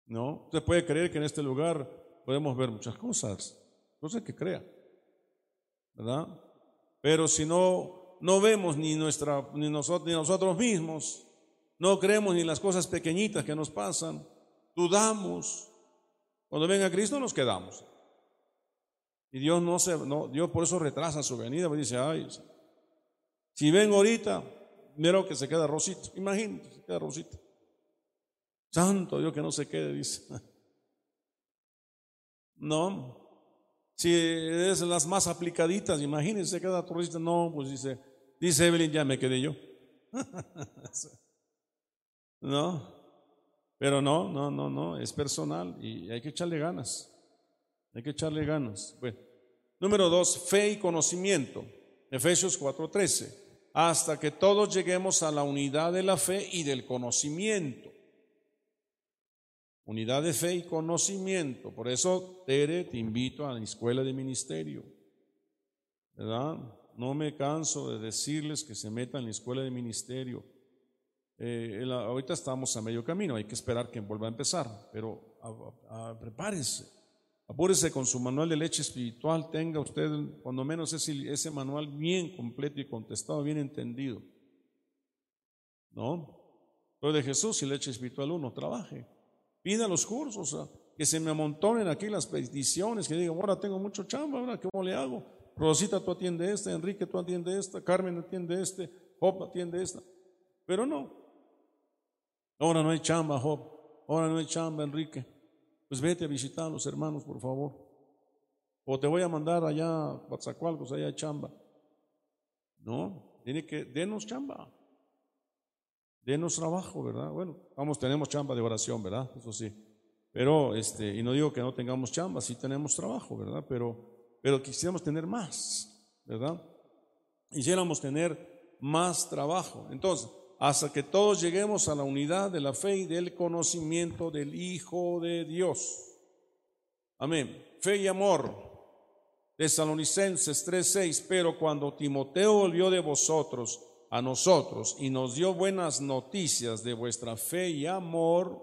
¿No? Usted puede creer que en este lugar podemos ver muchas cosas, cosas que crea, ¿verdad? Pero si no, no vemos ni, nuestra, ni, nosotros, ni nosotros mismos, no creemos ni las cosas pequeñitas que nos pasan, dudamos. Cuando venga Cristo nos quedamos. Y Dios no se, no, Dios por eso retrasa su venida, porque dice, ay, si vengo ahorita, miro que se queda Rosita, imagínate, se queda Rosita. Santo Dios que no se quede, dice. No, si es las más aplicaditas, imagínense, se queda Rosita, no, pues dice, dice Evelyn, ya me quedé yo. No, pero no, no, no, no, es personal y hay que echarle ganas. Hay que echarle ganas. Bueno, número dos, fe y conocimiento. Efesios 4:13. Hasta que todos lleguemos a la unidad de la fe y del conocimiento. Unidad de fe y conocimiento. Por eso, Tere, te invito a la escuela de ministerio. ¿Verdad? No me canso de decirles que se metan en la escuela de ministerio eh, ahorita estamos a medio camino, hay que esperar que vuelva a empezar, pero prepárese, apúrese con su manual de leche espiritual, tenga usted cuando menos ese, manual bien completo y contestado, bien entendido. ¿No? Lo de Jesús y leche espiritual uno, trabaje, pida los cursos, que se me amontonen aquí las peticiones, que digan, ahora tengo mucho chamba, ahora ¿cómo le hago? Rosita, tú atiende esta, Enrique, tú atiende esta, Carmen atiende este, Job atiende esta. Pero no, Ahora no hay chamba, Job. Ahora no hay chamba, Enrique. Pues vete a visitar a los hermanos, por favor. O te voy a mandar allá a Coatzacoalcos, allá hay chamba. No, tiene que, denos chamba. Denos trabajo, ¿verdad? Bueno, vamos, tenemos chamba de oración, ¿verdad? Eso sí. Pero, este, y no digo que no tengamos chamba, sí tenemos trabajo, ¿verdad? Pero, pero quisiéramos tener más, ¿verdad? Quisiéramos tener más trabajo. Entonces, hasta que todos lleguemos a la unidad de la fe y del conocimiento del Hijo de Dios. Amén. Fe y amor. Tesalonicenses 3:6, pero cuando Timoteo volvió de vosotros a nosotros y nos dio buenas noticias de vuestra fe y amor,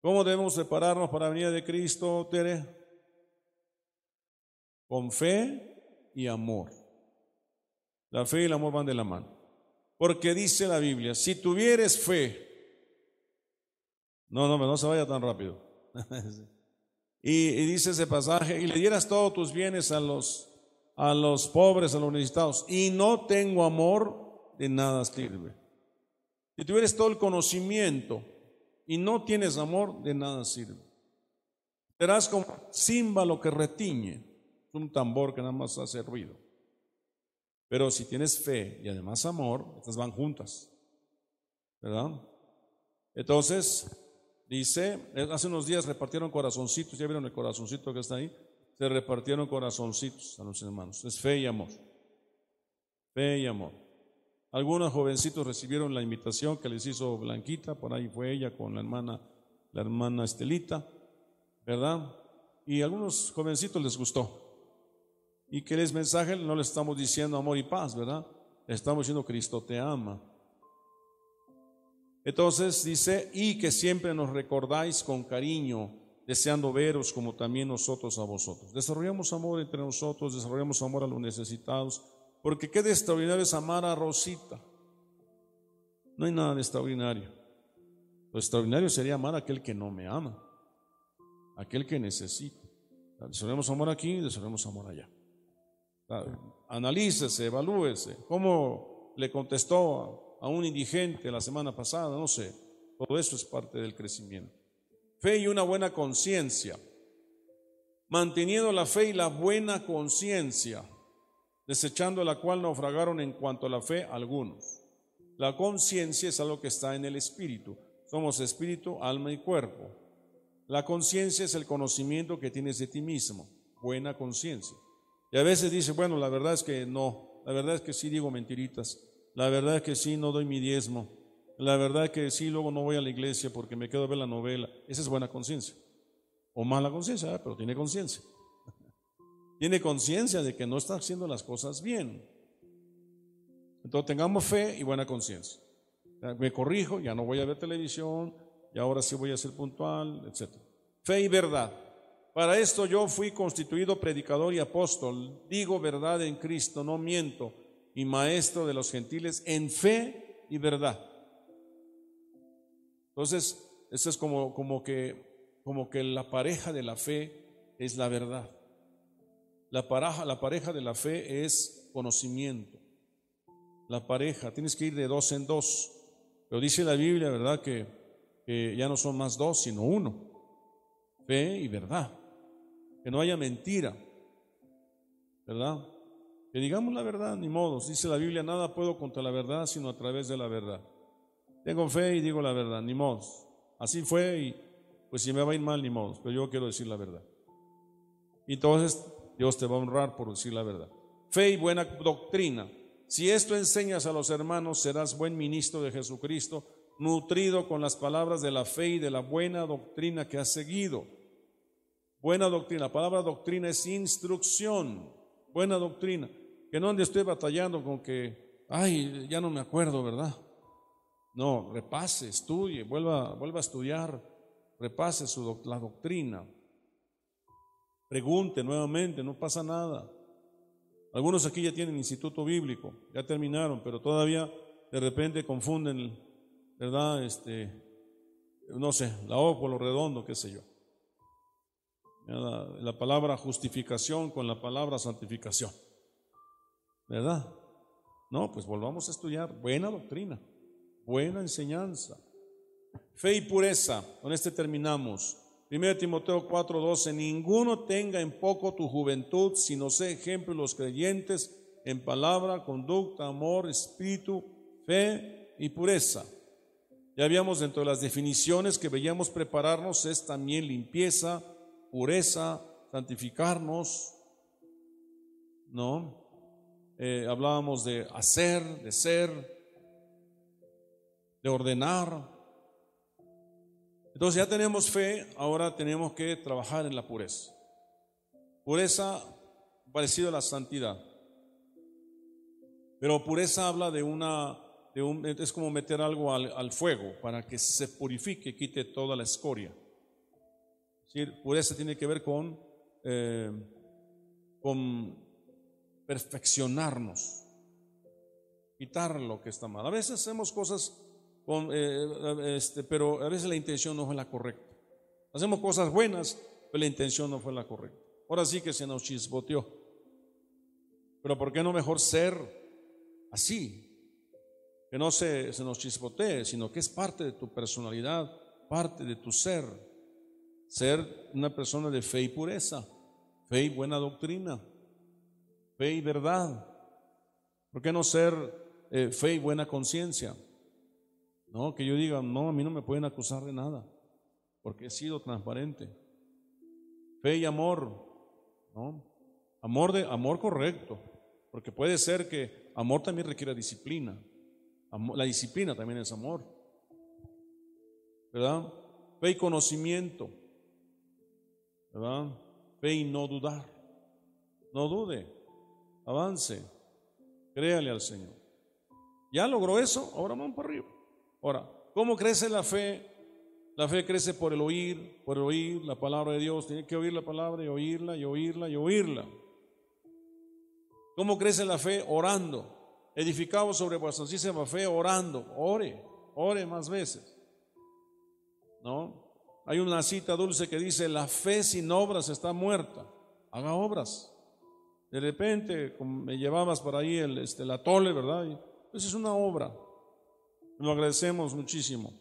¿cómo debemos prepararnos para la venida de Cristo, Tere? Con fe y amor. La fe y el amor van de la mano. Porque dice la Biblia, si tuvieres fe, no, no, no se vaya tan rápido. y, dice ese pasaje, y le dieras todos tus bienes a los, a los pobres, a los necesitados, y no tengo amor, de nada sirve. Si tuvieres todo el conocimiento y no tienes amor, de nada sirve. Serás como címbalo que retiñe, un tambor que nada más hace ruido. Pero si tienes fe y además amor, estas van juntas. ¿Verdad? Entonces, dice, hace unos días repartieron corazoncitos, ¿ya vieron el corazoncito que está ahí? Se repartieron corazoncitos a los hermanos. Es fe y amor. Fe y amor. Algunos jovencitos recibieron la invitación que les hizo Blanquita, por ahí fue ella con la hermana, la hermana Estelita, ¿verdad? Y algunos jovencitos les gustó. Y que les mensaje no le estamos diciendo amor y paz, ¿verdad? Le estamos diciendo Cristo te ama. Entonces dice, y que siempre nos recordáis con cariño, deseando veros como también nosotros a vosotros. Desarrollamos amor entre nosotros, desarrollamos amor a los necesitados, porque qué de extraordinario es amar a Rosita. No hay nada de extraordinario. Lo extraordinario sería amar a aquel que no me ama, aquel que necesita. Desarrollamos amor aquí, desarrollamos amor allá. Analícese, evalúese. ¿Cómo le contestó a un indigente la semana pasada? No sé. Todo eso es parte del crecimiento. Fe y una buena conciencia. Manteniendo la fe y la buena conciencia, desechando la cual naufragaron en cuanto a la fe algunos. La conciencia es algo que está en el espíritu. Somos espíritu, alma y cuerpo. La conciencia es el conocimiento que tienes de ti mismo. Buena conciencia. Y a veces dice, bueno, la verdad es que no, la verdad es que sí digo mentiritas, la verdad es que sí no doy mi diezmo, la verdad es que sí, luego no voy a la iglesia porque me quedo a ver la novela. Esa es buena conciencia. O mala conciencia, ¿eh? pero tiene conciencia. tiene conciencia de que no está haciendo las cosas bien. Entonces tengamos fe y buena conciencia. Me corrijo, ya no voy a ver televisión, y ahora sí voy a ser puntual, etc. Fe y verdad. Para esto yo fui constituido predicador y apóstol, digo verdad en Cristo, no miento, y maestro de los gentiles en fe y verdad. Entonces, esto es como, como, que, como que la pareja de la fe es la verdad. La pareja, la pareja de la fe es conocimiento. La pareja, tienes que ir de dos en dos. Pero dice la Biblia, ¿verdad? Que ya no son más dos, sino uno. Fe y verdad. Que no haya mentira. ¿Verdad? Que digamos la verdad, ni modos. Dice la Biblia, nada puedo contra la verdad, sino a través de la verdad. Tengo fe y digo la verdad, ni modos. Así fue y pues si me va a ir mal, ni modos. Pero yo quiero decir la verdad. Y entonces Dios te va a honrar por decir la verdad. Fe y buena doctrina. Si esto enseñas a los hermanos, serás buen ministro de Jesucristo, nutrido con las palabras de la fe y de la buena doctrina que has seguido. Buena doctrina. La palabra doctrina es instrucción. Buena doctrina. Que no ande usted batallando con que, ay, ya no me acuerdo, ¿verdad? No, repase, estudie, vuelva, vuelva a estudiar, repase su, la doctrina. Pregunte nuevamente, no pasa nada. Algunos aquí ya tienen instituto bíblico, ya terminaron, pero todavía de repente confunden, ¿verdad? Este, no sé, la O por lo redondo, qué sé yo. La, la palabra justificación con la palabra santificación. ¿Verdad? No, pues volvamos a estudiar buena doctrina, buena enseñanza. Fe y pureza, con este terminamos. 1 Timoteo 4:12, ninguno tenga en poco tu juventud, sino sé ejemplo los creyentes en palabra, conducta, amor, espíritu, fe y pureza. Ya habíamos dentro de las definiciones que veíamos prepararnos es también limpieza, pureza, santificarnos, ¿no? Eh, hablábamos de hacer, de ser, de ordenar, entonces ya tenemos fe, ahora tenemos que trabajar en la pureza. Pureza parecida a la santidad. Pero pureza habla de una, de un, es como meter algo al, fuego para que se purifique quite toda la escoria. Pureza tiene que ver con, eh, con perfeccionarnos, quitar lo que está mal. A veces hacemos cosas eh, este, pero a veces la intención no fue la correcta. Hacemos cosas buenas, pero la intención no fue la correcta. Ahora sí que se nos chisboteó. Pero ¿por qué no mejor ser así? Que no se, se nos chisbotee, sino que es parte de tu personalidad, parte de tu ser. Ser una persona de fe y pureza, fe y buena doctrina, fe y verdad. ¿Por qué no ser eh, fe y buena conciencia? No, que yo diga, no, a mí no me pueden acusar de nada, porque he sido transparente. Fe y amor, ¿no? Amor de amor correcto, porque puede ser que amor también requiera disciplina. la disciplina también es amor. ¿Verdad? Fe y conocimiento. ¿Verdad? Fe y no dudar. No dude. Avance. Créale al Señor. Ya logró eso, ahora vamos para arriba. Ahora, ¿cómo crece la fe? La fe crece por el oír, por el oír la palabra de Dios. Tiene que oír la palabra y oírla y oírla y oírla. ¿Cómo crece la fe? Orando. Edificado sobre vuestra fe, orando. Ore, ore más veces. ¿No? Hay una cita dulce que dice, la fe sin obras está muerta. Haga obras. De repente me llevabas por ahí el, este, la tole, ¿verdad? Esa es una obra. Lo agradecemos muchísimo.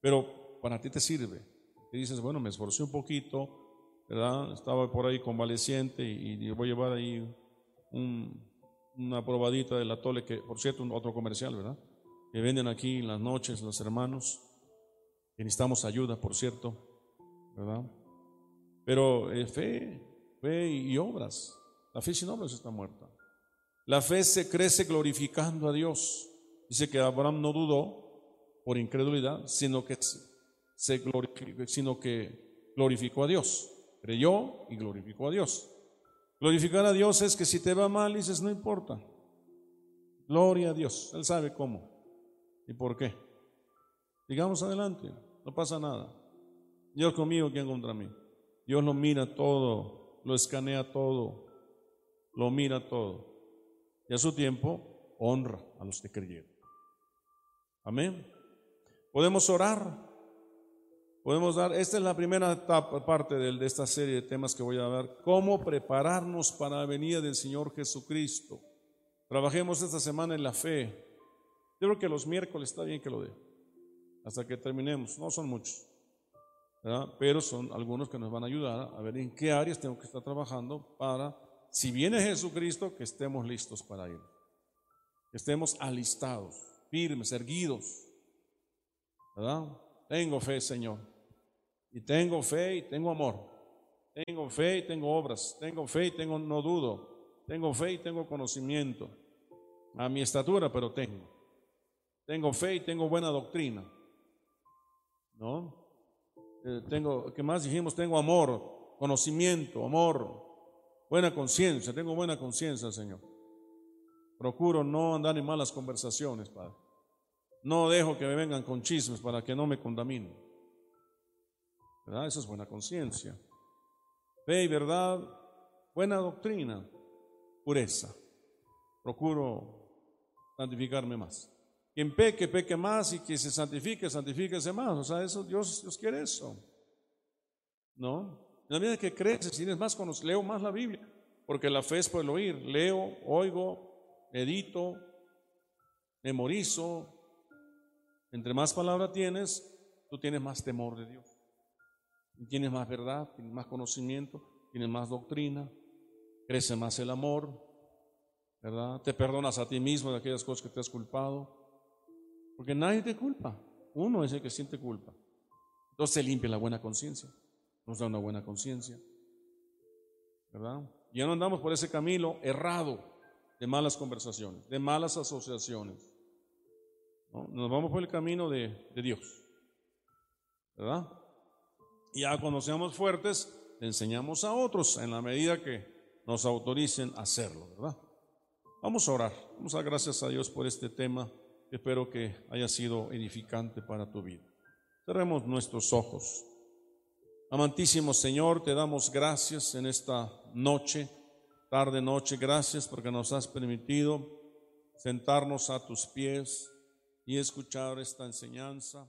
Pero para ti te sirve. Y dices, bueno, me esforcé un poquito, ¿verdad? Estaba por ahí convaleciente y, voy a llevar ahí una probadita del atole, que por cierto, otro comercial, ¿verdad? Que venden aquí en las noches los hermanos. Necesitamos ayuda, por cierto, ¿verdad? Pero eh, fe, fe y obras. La fe sin obras está muerta. La fe se crece glorificando a Dios. Dice que Abraham no dudó por incredulidad, sino que, se glorificó, sino que glorificó a Dios. Creyó y glorificó a Dios. Glorificar a Dios es que si te va mal, dices, no importa. Gloria a Dios. Él sabe cómo y por qué. Digamos adelante, no pasa nada. Dios conmigo, ¿quién contra mí? Dios lo mira todo, lo escanea todo, lo mira todo. Y a su tiempo honra a los que creyeron. Amén. Podemos orar. Podemos dar, esta es la primera etapa, parte de, esta serie de temas que voy a dar, cómo prepararnos para la venida del Señor Jesucristo. Trabajemos esta semana en la fe. Yo creo que los miércoles está bien que lo dé, hasta que terminemos. No son muchos, pero son algunos que nos van a ayudar a ver en qué áreas tengo que estar trabajando para, si viene Jesucristo, que estemos listos para ir. Que estemos alistados, firmes, erguidos. Tengo fe, Señor. Y tengo fe y tengo amor. Tengo fe y tengo obras. Tengo fe y tengo no dudo. Tengo fe y tengo conocimiento. A mi estatura, pero tengo. Tengo fe y tengo buena doctrina. ¿No? Eh, tengo, ¿qué más dijimos? Tengo amor, conocimiento, amor, buena conciencia. Tengo buena conciencia, Señor. Procuro no andar en malas conversaciones, Padre. No dejo que me vengan con chismes para que no me contaminen. ¿Verdad? Esa es buena conciencia. Fe y verdad, buena doctrina, pureza. Procuro santificarme más. Quien peque, peque más y que se santifique, santifíquese más. O sea, eso, Dios, Dios quiere eso. ¿No? En la medida que creces, tienes más conocimiento, leo más la Biblia, porque la fe es por el oír. Leo, oigo, edito, memorizo, entre más palabra tienes, tú tienes más temor de Dios. Tienes más verdad, tienes más conocimiento, tienes más doctrina, crece más el amor, ¿verdad? Te perdonas a ti mismo de aquellas cosas que te has culpado. Porque nadie te culpa. Uno es el que siente culpa. Entonces se limpia la buena conciencia. Nos da una buena conciencia. ¿Verdad? Ya no andamos por ese camino errado de malas conversaciones, de malas asociaciones. Nos vamos por el camino de, Dios. ¿Verdad? Y ya cuando seamos fuertes, enseñamos a otros en la medida que nos autoricen a hacerlo, ¿verdad? Vamos a orar. Vamos a dar gracias a Dios por este tema. Espero que haya sido edificante para tu vida. Cerremos nuestros ojos. Amantísimo Señor, te damos gracias en esta noche, tarde noche. Gracias porque nos has permitido sentarnos a tus pies y escuchar esta enseñanza.